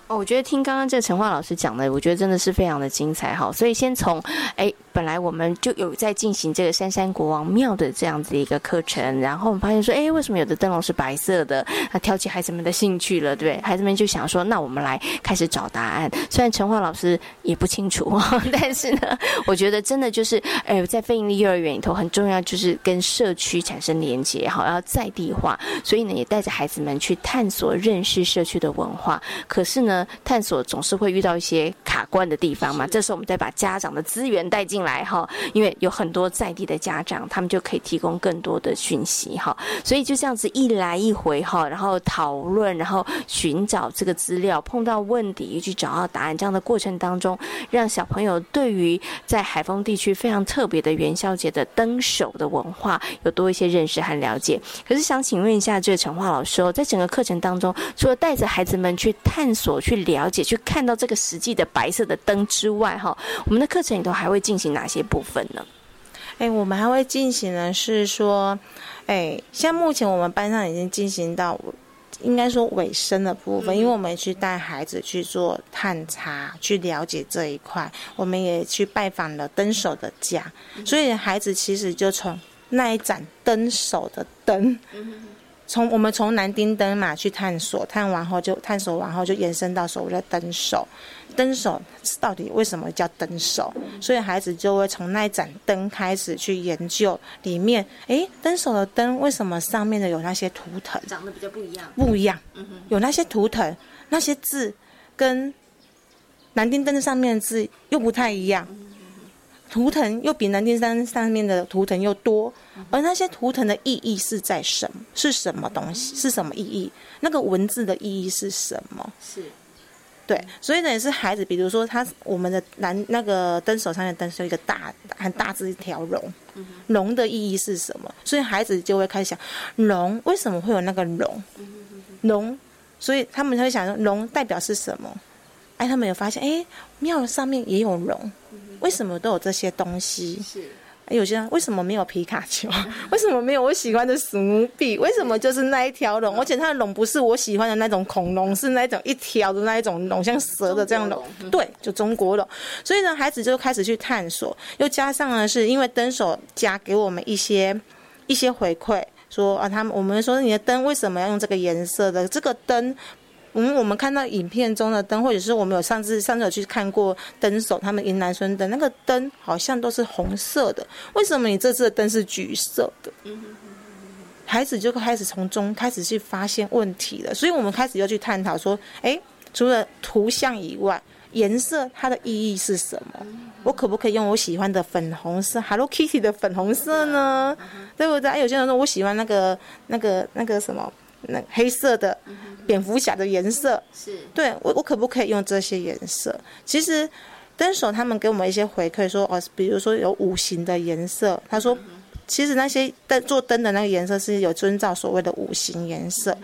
哦，我觉得听刚刚这陈化老师讲的，我觉得真的是非常的精彩哈。所以先从，哎，本来我们就有在进行这个山山国王庙的这样子的一个课程，然后我们发现说，哎，为什么有的灯笼是白色的？那挑起孩子们的兴趣了，对？孩子们就想说，那我们来开始找答案。虽然陈华老师也不清楚，*laughs* 但是呢，我觉得真的就是，哎，在非营利幼儿园里头很重要，就是跟社区产生连接，好，要在地化。所以呢，也带着孩子们去探索、认识社区的文化。可是呢，探索总是会遇到一些卡关的地方嘛。这时候我们再把家长的资源带进来哈，因为有很多在地的家长，他们就可以提供更多的讯息哈。所以就这样子一来一回哈，然后讨论，然后寻找这个资料，碰到问题去找到答案，这样的过程当中，让小朋友对于在海丰地区非常特别的元宵节的灯手的文化有多一些认识和了解。可是想请问一下这个陈化老师哦，在整个课程当中，除了带着孩子们去探索、去了解、去看到这个实际的白色的灯之外，哈，我们的课程里头还会进行哪些部分呢？哎，我们还会进行的是说，哎，像目前我们班上已经进行到应该说尾声的部分，因为我们去带孩子去做探查、去了解这一块，我们也去拜访了灯手的家，所以孩子其实就从那一盏灯手的灯。从我们从南丁灯嘛去探索，探完后就探索完后就延伸到所谓的灯手，灯手到底为什么叫灯手？所以孩子就会从那盏灯开始去研究里面，哎，灯手的灯为什么上面的有那些图腾？长得比较不一样。不一样，有那些图腾，那些字跟南丁灯上面的字又不太一样。图腾又比南天山上面的图腾又多，而那些图腾的意义是在什么？是什么东西？是什么意义？那个文字的意义是什么？是，对，所以呢，也是孩子，比如说他我们的蓝那个灯手上的灯是一个大很大字一条龙，龙的意义是什么？所以孩子就会开始想，龙为什么会有那个龙？龙，所以他们就会想说，龙代表是什么？哎，他们有发现，哎，庙上面也有龙。为什么都有这些东西？是。有些人为什么没有皮卡丘？*laughs* 为什么没有我喜欢的史努比？为什么就是那一条龙？而且它的龙不是我喜欢的那种恐龙，是那种一条的那一种龙，像蛇的这样龙。对，就中国龙。所以呢，孩子就开始去探索，又加上呢，是因为灯手家给我们一些一些回馈，说啊，他们我们说你的灯为什么要用这个颜色的？这个灯。嗯，我们看到影片中的灯，或者是我们有上次上次有去看过灯手他们迎南村灯，那个灯好像都是红色的，为什么你这次的灯是橘色的？孩子就开始从中开始去发现问题了，所以我们开始要去探讨说，哎，除了图像以外，颜色它的意义是什么？我可不可以用我喜欢的粉红色，Hello Kitty 的粉红色呢？对不对？有些人说我喜欢那个那个那个什么。那黑色的蝙蝠侠的颜色是对我，我可不可以用这些颜色？其实灯手他们给我们一些回馈说，哦，比如说有五行的颜色，他说其实那些灯做灯的那个颜色是有遵照所谓的五行颜色。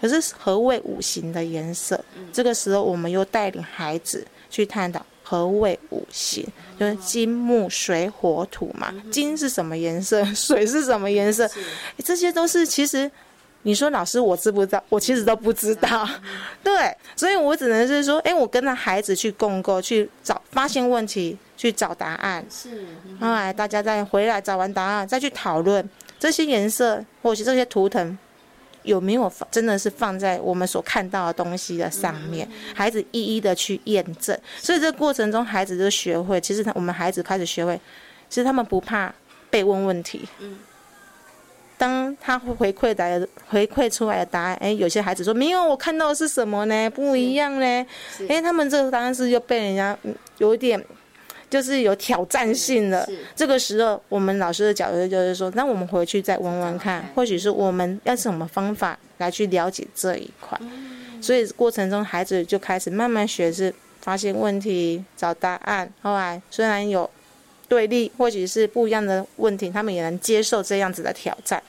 可是何谓五行的颜色？这个时候我们又带领孩子去探讨何谓五行，就是金木水火土嘛。金是什么颜色？水是什么颜色？这些都是其实。你说老师，我知不知道？我其实都不知道，*laughs* 对，所以我只能是说，哎，我跟着孩子去共构，去找发现问题，去找答案。是，后来大家再回来找完答案，再去讨论这些颜色或者这些图腾有没有真的是放在我们所看到的东西的上面，孩子一一的去验证。所以这个过程中，孩子就学会，其实我们孩子开始学会，其实他们不怕被问问题。嗯。当他回馈来回馈出来的答案，哎，有些孩子说没有，我看到的是什么呢？不一样呢。哎，他们这个答案是又被人家有一点，就是有挑战性的。这个时候，我们老师的角度就是说，那我们回去再问问看，或许是我们要什么方法来去了解这一块。所以过程中，孩子就开始慢慢学，是发现问题、找答案。后来虽然有。对立或许是不一样的问题，他们也能接受这样子的挑战，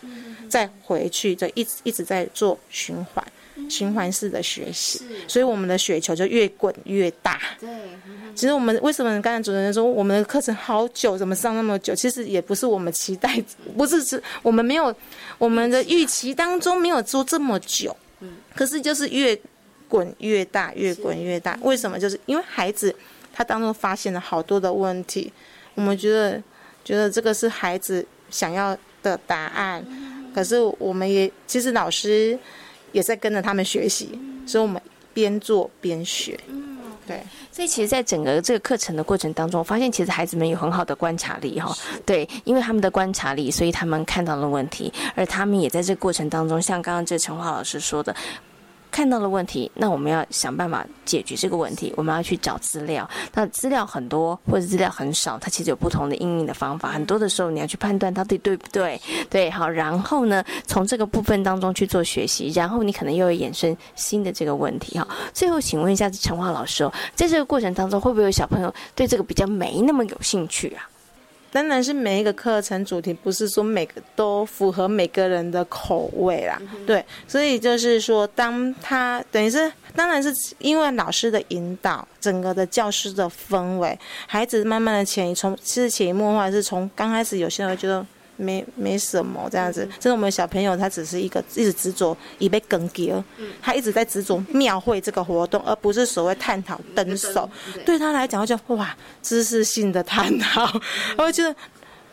再回去就一直一直在做循环，循环式的学习，所以我们的雪球就越滚越大。对，其实我们为什么刚才主持人说我们的课程好久，怎么上那么久？其实也不是我们期待，不是是我们没有我们的预期当中没有做这么久。嗯，可是就是越滚越大，越滚越大。为什么？就是因为孩子他当中发现了好多的问题。我们觉得，觉得这个是孩子想要的答案，可是我们也其实老师也在跟着他们学习，所以我们边做边学。嗯，对。所以其实，在整个这个课程的过程当中，我发现其实孩子们有很好的观察力哈。对，因为他们的观察力，所以他们看到了问题，而他们也在这个过程当中，像刚刚这陈华老师说的。看到了问题，那我们要想办法解决这个问题。我们要去找资料，那资料很多或者资料很少，它其实有不同的应用的方法。很多的时候，你要去判断到底对不对？对，好，然后呢，从这个部分当中去做学习，然后你可能又有衍生新的这个问题哈。最后，请问一下陈华老师哦，在这个过程当中，会不会有小朋友对这个比较没那么有兴趣啊？当然是每一个课程主题不是说每个都符合每个人的口味啦，对，所以就是说，当他等于是，当然是因为老师的引导，整个的教师的氛围，孩子慢慢的潜移从其实潜移默化是从刚开始有些人会觉得。没没什么这样子，就是我们小朋友，他只是一个一直执着已被更迭，他一直在执着庙会这个活动，而不是所谓探讨灯手。对。他来讲，就哇，知识性的探讨，我觉得。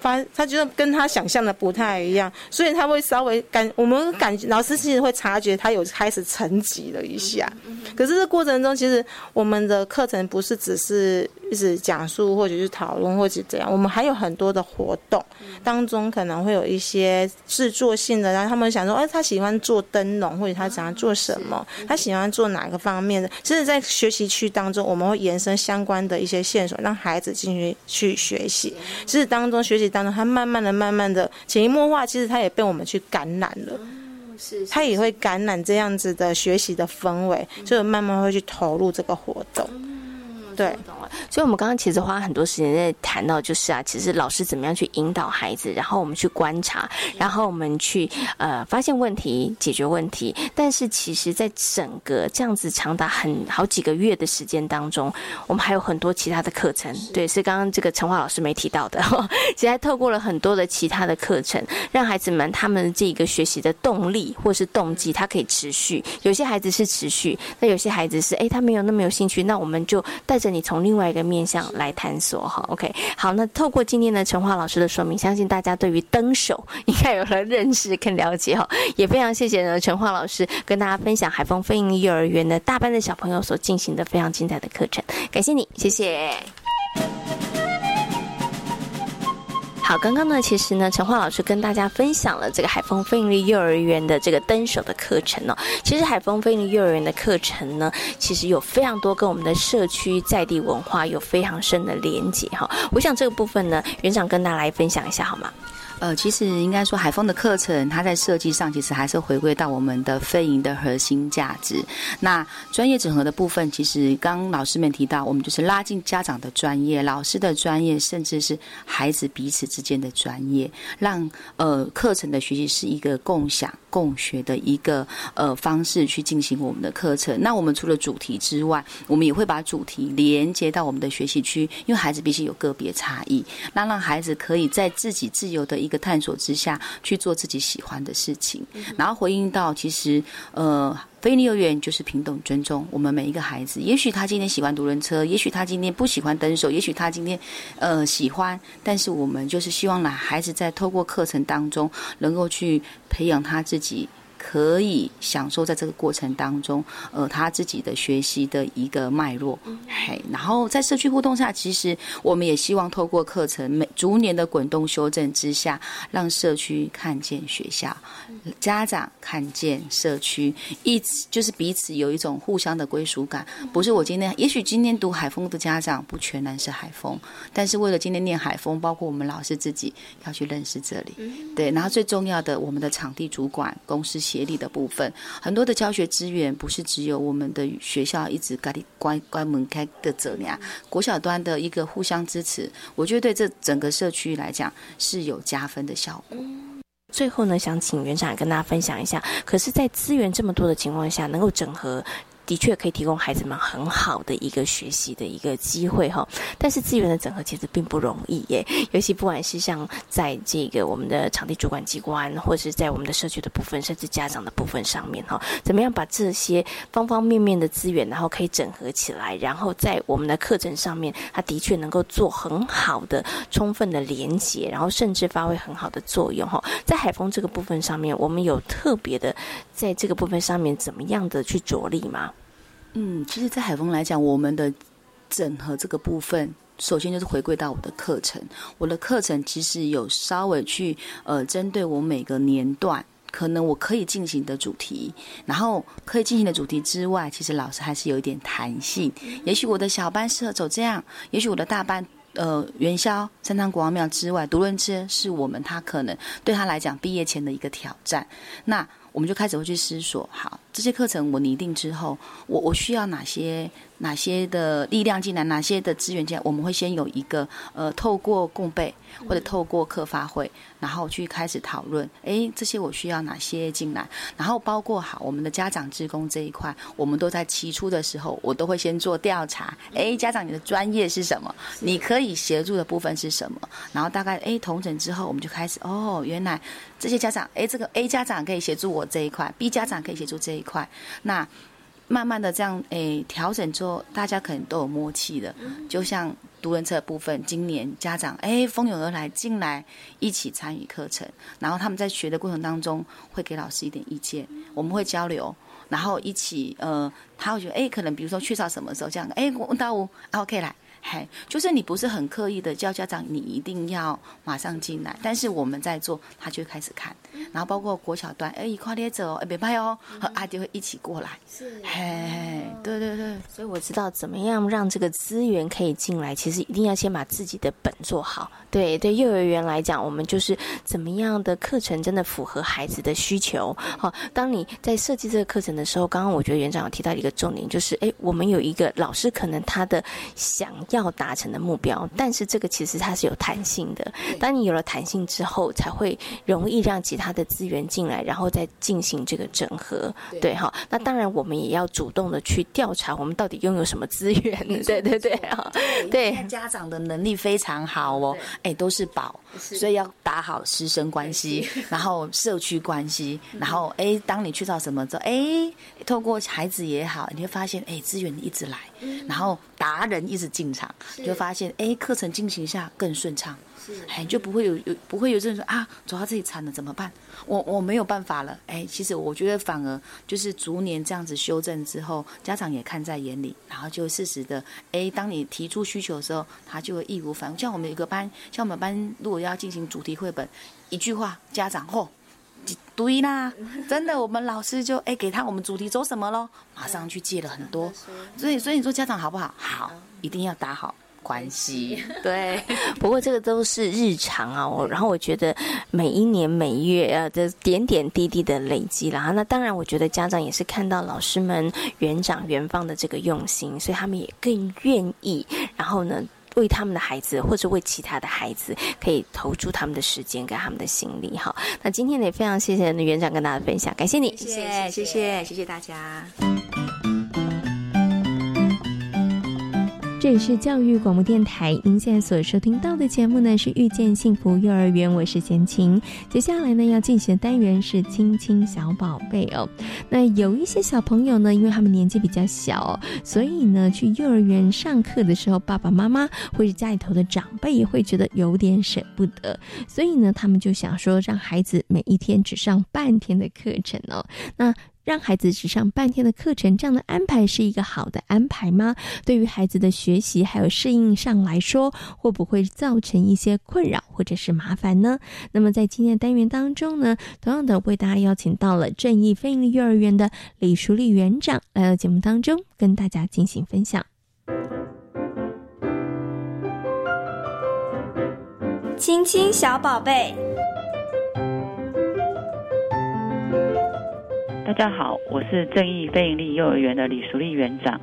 发他觉得跟他想象的不太一样，所以他会稍微感我们感老师其实会察觉他有开始沉寂了一下。可是这过程中，其实我们的课程不是只是一直讲述或者是讨论或者怎样，我们还有很多的活动当中可能会有一些制作性的，然后他们想说，哎，他喜欢做灯笼，或者他想要做什么，他喜欢做哪个方面的。其实，在学习区当中，我们会延伸相关的一些线索，让孩子进去去学习。其实当中学习。当中，他慢慢的、慢慢的潜移默化，其实他也被我们去感染了。是，他也会感染这样子的学习的氛围，所以慢慢会去投入这个活动。对，所以我们刚刚其实花很多时间在谈到，就是啊，其实老师怎么样去引导孩子，然后我们去观察，然后我们去呃发现问题、解决问题。但是其实，在整个这样子长达很好几个月的时间当中，我们还有很多其他的课程，对，是刚刚这个陈华老师没提到的。*laughs* 其实还透过了很多的其他的课程，让孩子们他们这个学习的动力或是动机，它可以持续。有些孩子是持续，那有些孩子是哎，他没有那么有兴趣，那我们就带着你从另外一个面向来探索哈。OK，好，那透过今天的陈华老师的说明，相信大家对于登手应该有了认识跟了解哈。也非常谢谢呢陈华老师跟大家分享海风飞鹰幼儿园的大班的小朋友所进行的非常精彩的课程，感谢你，谢谢。好，刚刚呢，其实呢，陈焕老师跟大家分享了这个海丰飞利幼儿园的这个登手的课程哦。其实海丰飞利幼儿园的课程呢，其实有非常多跟我们的社区在地文化有非常深的连结哈。我想这个部分呢，园长跟大家来分享一下好吗？呃，其实应该说，海风的课程，它在设计上其实还是回归到我们的飞营的核心价值。那专业整合的部分，其实刚老师们提到，我们就是拉近家长的专业、老师的专业，甚至是孩子彼此之间的专业，让呃课程的学习是一个共享。共学的一个呃方式去进行我们的课程。那我们除了主题之外，我们也会把主题连接到我们的学习区，因为孩子必须有个别差异，那让孩子可以在自己自由的一个探索之下去做自己喜欢的事情，然后回应到其实呃。非利幼儿园就是平等尊重我们每一个孩子。也许他今天喜欢独轮车，也许他今天不喜欢登手，也许他今天呃喜欢，但是我们就是希望呢，孩子在透过课程当中能够去培养他自己。可以享受在这个过程当中，呃，他自己的学习的一个脉络，嘿，然后在社区互动下，其实我们也希望透过课程每逐年的滚动修正之下，让社区看见学校，家长看见社区，一直就是彼此有一种互相的归属感。不是我今天，也许今天读海风的家长不全然是海风，但是为了今天念海风，包括我们老师自己要去认识这里，对，然后最重要的，我们的场地主管公司。协力的部分，很多的教学资源不是只有我们的学校一直关关关门开的这样，国小端的一个互相支持，我觉得对这整个社区来讲是有加分的效果。最后呢，想请园长跟大家分享一下，可是，在资源这么多的情况下，能够整合。的确可以提供孩子们很好的一个学习的一个机会哈，但是资源的整合其实并不容易耶，尤其不管是像在这个我们的场地主管机关，或者是在我们的社区的部分，甚至家长的部分上面哈，怎么样把这些方方面面的资源，然后可以整合起来，然后在我们的课程上面，它的确能够做很好的、充分的连接，然后甚至发挥很好的作用哈。在海风这个部分上面，我们有特别的在这个部分上面怎么样的去着力吗？嗯，其实，在海峰来讲，我们的整合这个部分，首先就是回归到我的课程。我的课程其实有稍微去呃，针对我每个年段，可能我可以进行的主题，然后可以进行的主题之外，其实老师还是有一点弹性。也许我的小班适合走这样，也许我的大班，呃，元宵、三堂国王庙之外，独轮车是我们他可能对他来讲毕业前的一个挑战。那我们就开始会去思索，好，这些课程我拟定之后，我我需要哪些？哪些的力量进来，哪些的资源进来，我们会先有一个呃，透过共备或者透过课发会，然后去开始讨论。哎，这些我需要哪些进来？然后包括好我们的家长职工这一块，我们都在起初的时候，我都会先做调查。哎，家长你的专业是什么？你可以协助的部分是什么？然后大概哎同诊之后，我们就开始哦，原来这些家长哎，这个 A 家长可以协助我这一块，B 家长可以协助这一块，那。慢慢的这样诶调整之后，大家可能都有默契的。就像独轮车部分，今年家长诶蜂拥而来进来一起参与课程，然后他们在学的过程当中会给老师一点意见，我们会交流，然后一起呃他会觉得诶可能比如说缺少什么时候这样诶问到我 OK 来。嘿，就是你不是很刻意的叫家长，你一定要马上进来。但是我们在做，他就开始看，然后包括国小端，哎，一块列走，哎，别拍哦，和阿弟会一起过来。是，嘿，对对对，所以我知道怎么样让这个资源可以进来，其实一定要先把自己的本做好。对对，幼儿园来讲，我们就是怎么样的课程真的符合孩子的需求。好，当你在设计这个课程的时候，刚刚我觉得园长有提到一个重点，就是哎，我们有一个老师，可能他的想。要达成的目标。但是这个其实它是有弹性的，当你有了弹性之后，才会容易让其他的资源进来，然后再进行这个整合。对哈，那当然我们也要主动的去调查，我们到底拥有什么资源？*laughs* 对对对啊，对 *laughs* 家长的能力非常好哦，哎，都是宝，所以要打好师生关系，然后社区关系，然后哎，当你去到什么之后，哎，透过孩子也好，你会发现哎，资源一直来，然后达人一直进场，你就发现哎，课程进行下更顺畅。哎，就不会有有不会有这种说啊，走到这里惨了怎么办？我我没有办法了。哎，其实我觉得反而就是逐年这样子修正之后，家长也看在眼里，然后就适时的哎，当你提出需求的时候，他就会义无反顾。像我们有个班，像我们班如果要进行主题绘本，一句话，家长嚯，对啦，真的，我们老师就哎给他我们主题走什么喽，马上去借了很多。所以所以你说家长好不好？好，一定要打好。关系对，*laughs* 不过这个都是日常啊。我然后我觉得每一年每月呃的点点滴滴的累积啦。那当然，我觉得家长也是看到老师们园长园方的这个用心，所以他们也更愿意，然后呢为他们的孩子或者为其他的孩子，可以投注他们的时间跟他们的心力哈。那今天也非常谢谢园长跟大家分享，感谢你，谢谢谢谢谢谢大家。这里是教育广播电台，您现在所收听到的节目呢是遇见幸福幼儿园，我是贤琴。接下来呢要进行的单元是亲亲小宝贝哦。那有一些小朋友呢，因为他们年纪比较小，所以呢去幼儿园上课的时候，爸爸妈妈或者家里头的长辈也会觉得有点舍不得，所以呢他们就想说让孩子每一天只上半天的课程哦。那让孩子只上半天的课程，这样的安排是一个好的安排吗？对于孩子的学习还有适应上来说，会不会造成一些困扰或者是麻烦呢？那么在今天的单元当中呢，同样的为大家邀请到了正义非营利幼儿园的李淑丽园长来到节目当中，跟大家进行分享。亲亲小宝贝。大家好，我是正义非营利幼儿园的李淑丽园长。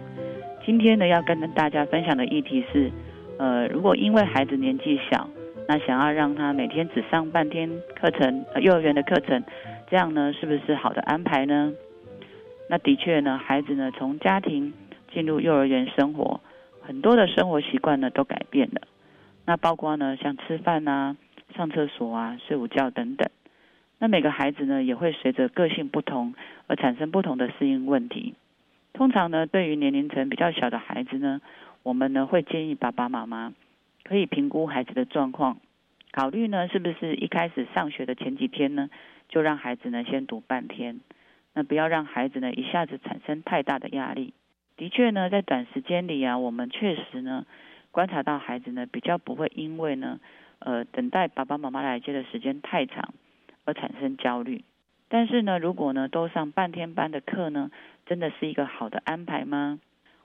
今天呢，要跟大家分享的议题是，呃，如果因为孩子年纪小，那想要让他每天只上半天课程，呃，幼儿园的课程，这样呢，是不是好的安排呢？那的确呢，孩子呢从家庭进入幼儿园生活，很多的生活习惯呢都改变了。那包括呢，像吃饭啊、上厕所啊、睡午觉等等。那每个孩子呢，也会随着个性不同而产生不同的适应问题。通常呢，对于年龄层比较小的孩子呢，我们呢会建议爸爸妈妈可以评估孩子的状况，考虑呢是不是一开始上学的前几天呢，就让孩子呢先读半天，那不要让孩子呢一下子产生太大的压力。的确呢，在短时间里啊，我们确实呢观察到孩子呢比较不会因为呢，呃，等待爸爸妈妈来接的时间太长。而产生焦虑，但是呢，如果呢都上半天班的课呢，真的是一个好的安排吗？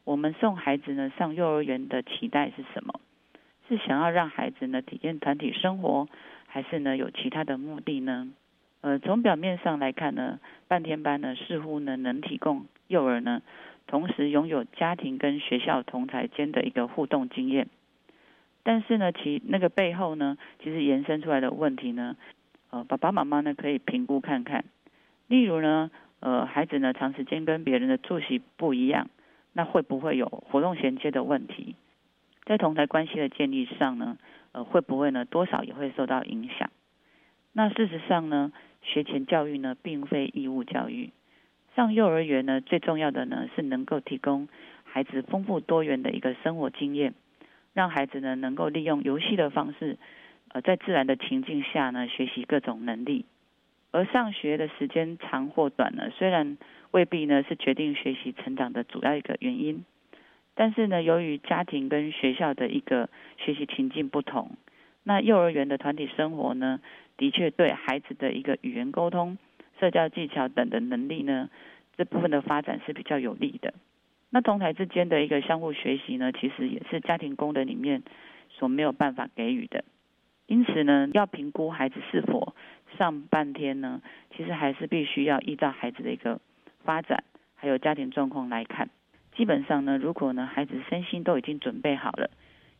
我们送孩子呢上幼儿园的期待是什么？是想要让孩子呢体验团体生活，还是呢有其他的目的呢？呃，从表面上来看呢，半天班呢似乎呢能提供幼儿呢同时拥有家庭跟学校同台间的一个互动经验，但是呢，其那个背后呢，其实延伸出来的问题呢？呃，爸爸妈妈呢可以评估看看，例如呢，呃，孩子呢长时间跟别人的作息不一样，那会不会有活动衔接的问题？在同台关系的建立上呢，呃，会不会呢多少也会受到影响？那事实上呢，学前教育呢并非义务教育，上幼儿园呢最重要的呢是能够提供孩子丰富多元的一个生活经验，让孩子呢能够利用游戏的方式。在自然的情境下呢，学习各种能力，而上学的时间长或短呢，虽然未必呢是决定学习成长的主要一个原因，但是呢，由于家庭跟学校的一个学习情境不同，那幼儿园的团体生活呢，的确对孩子的一个语言沟通、社交技巧等的能力呢，这部分的发展是比较有利的。那同台之间的一个相互学习呢，其实也是家庭功能里面所没有办法给予的。因此呢，要评估孩子是否上半天呢，其实还是必须要依照孩子的一个发展，还有家庭状况来看。基本上呢，如果呢孩子身心都已经准备好了，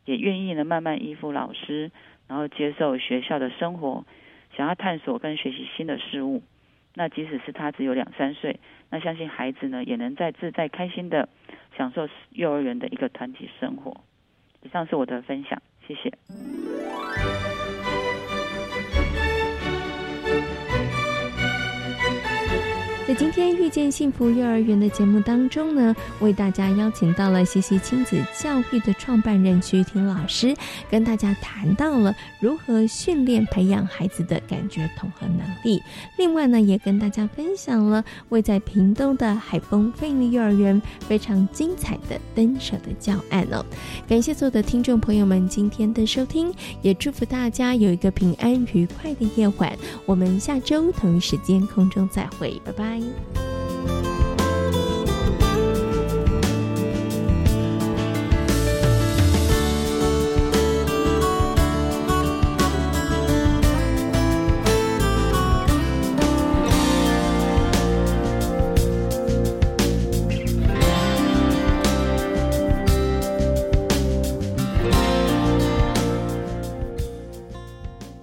也愿意呢慢慢依附老师，然后接受学校的生活，想要探索跟学习新的事物。那即使是他只有两三岁，那相信孩子呢也能在自在开心的享受幼儿园的一个团体生活。以上是我的分享，谢谢。在今天遇见幸福幼儿园的节目当中呢，为大家邀请到了西西亲子教育的创办人徐婷老师，跟大家谈到了如何训练培养孩子的感觉统合能力。另外呢，也跟大家分享了位在屏东的海丰飞利幼儿园非常精彩的登手的教案哦。感谢所有的听众朋友们今天的收听，也祝福大家有一个平安愉快的夜晚。我们下周同一时间空中再会，拜拜。は。